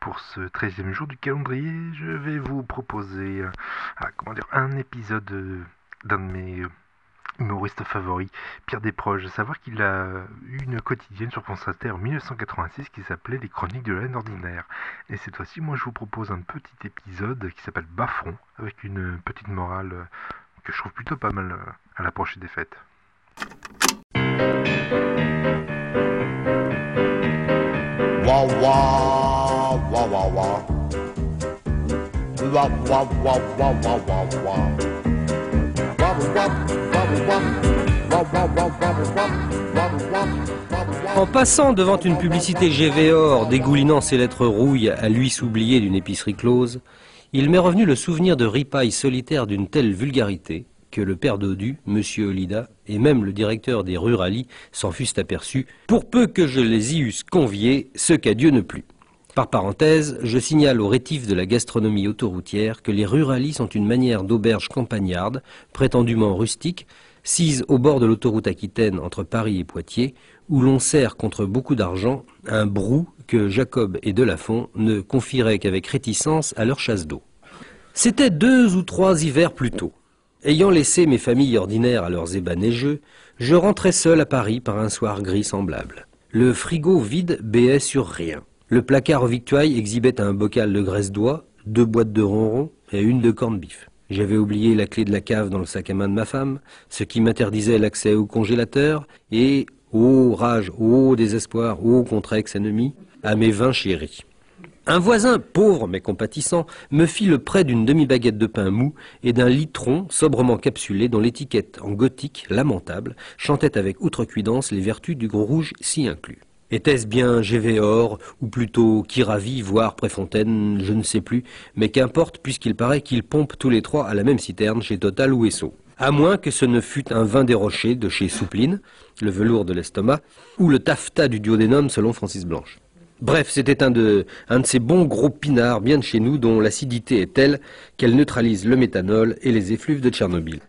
pour ce 13e jour du calendrier, je vais vous proposer euh, ah, comment dire, un épisode euh, d'un de mes euh, humoristes favoris, Pierre Desproges. À savoir qu'il a eu une quotidienne sur France Inter en 1986 qui s'appelait Les Chroniques de la ordinaire. Et cette fois-ci, moi je vous propose un petit épisode qui s'appelle Baffron, avec une petite morale que je trouve plutôt pas mal à l'approche des fêtes. En passant devant une publicité GVOR dégoulinant ses lettres rouilles à l'huisse oubliée d'une épicerie close, il m'est revenu le souvenir de ripailles solitaires d'une telle vulgarité que le père Dodu, M. Olida, et même le directeur des Ruralies s'en fussent aperçus, pour peu que je les y eusse conviés, ce qu'à Dieu ne plut. Par parenthèse, je signale aux rétifs de la gastronomie autoroutière que les Ruralies sont une manière d'auberge campagnarde, prétendument rustique, sise au bord de l'autoroute aquitaine entre Paris et Poitiers, où l'on sert contre beaucoup d'argent un brou que Jacob et Delafont ne confieraient qu'avec réticence à leur chasse d'eau. C'était deux ou trois hivers plus tôt. Ayant laissé mes familles ordinaires à leurs ébats neigeux, je rentrais seul à Paris par un soir gris semblable. Le frigo vide béait sur rien. Le placard victuailles exhibait un bocal de graisse d'oie, deux boîtes de ronron et une de corned beef. J'avais oublié la clé de la cave dans le sac à main de ma femme, ce qui m'interdisait l'accès au congélateur, et, ô rage, ô désespoir, ô contre ex-ennemi, à mes vins chéris. Un voisin, pauvre mais compatissant, me fit le prêt d'une demi-baguette de pain mou et d'un litron sobrement capsulé dont l'étiquette en gothique lamentable chantait avec outrecuidance les vertus du gros rouge si inclus. Était-ce bien Gévéor, ou plutôt Kiravi, voire Préfontaine, je ne sais plus, mais qu'importe puisqu'il paraît qu'ils pompent tous les trois à la même citerne chez Total ou Esso. À moins que ce ne fût un vin des rochers de chez Soupline, le velours de l'estomac, ou le taffetas du duodénum selon Francis Blanche. Bref, c'était un de, un de ces bons gros pinards bien de chez nous dont l'acidité est telle qu'elle neutralise le méthanol et les effluves de Tchernobyl.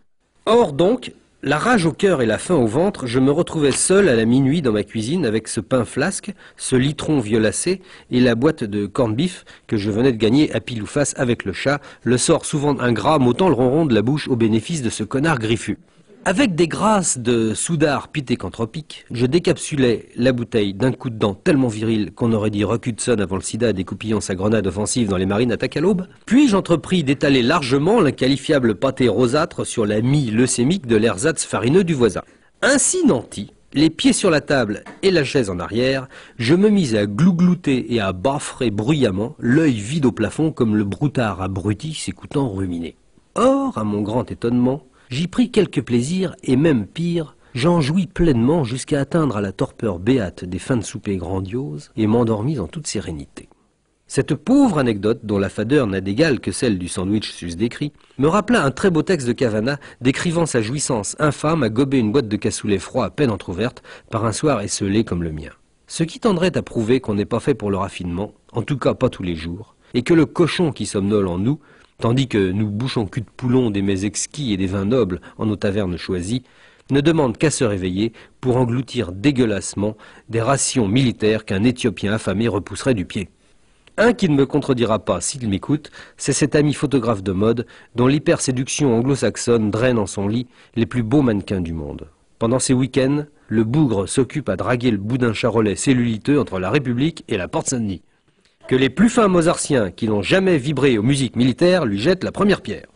Or donc, la rage au cœur et la faim au ventre, je me retrouvais seul à la minuit dans ma cuisine avec ce pain flasque, ce litron violacé et la boîte de corned beef que je venais de gagner à pile ou face avec le chat, le sort souvent ingrat m'ôtant le ronron de la bouche au bénéfice de ce connard griffu. Avec des grâces de soudard pitécantropique, je décapsulais la bouteille d'un coup de dent tellement viril qu'on aurait dit Rock Hudson avant le sida découpillant sa grenade offensive dans les marines à l'aube. Puis j'entrepris d'étaler largement l'inqualifiable pâté rosâtre sur la mie leucémique de l'ersatz farineux du voisin. Ainsi nanti, les pieds sur la table et la chaise en arrière, je me mis à glouglouter et à baffrer bruyamment, l'œil vide au plafond comme le broutard abruti s'écoutant ruminer. Or, à mon grand étonnement, J'y pris quelque plaisir, et même pire, j'en jouis pleinement jusqu'à atteindre à la torpeur béate des fins de souper grandioses et m'endormis en toute sérénité. Cette pauvre anecdote, dont la fadeur n'a d'égal que celle du sandwich sus décrit, me rappela un très beau texte de Cavana décrivant sa jouissance infâme à gober une boîte de cassoulet froid à peine entr'ouverte par un soir esselé comme le mien. Ce qui tendrait à prouver qu'on n'est pas fait pour le raffinement, en tout cas pas tous les jours, et que le cochon qui somnole en nous tandis que nous bouchons cul de poulon des mets exquis et des vins nobles en nos tavernes choisies, ne demande qu'à se réveiller pour engloutir dégueulassement des rations militaires qu'un Éthiopien affamé repousserait du pied. Un qui ne me contredira pas s'il m'écoute, c'est cet ami photographe de mode dont l'hyperséduction anglo-saxonne draine en son lit les plus beaux mannequins du monde. Pendant ses week-ends, le bougre s'occupe à draguer le boudin charolais celluliteux entre la République et la Porte Saint-Denis que les plus fins mozartiens qui n'ont jamais vibré aux musiques militaires lui jettent la première pierre.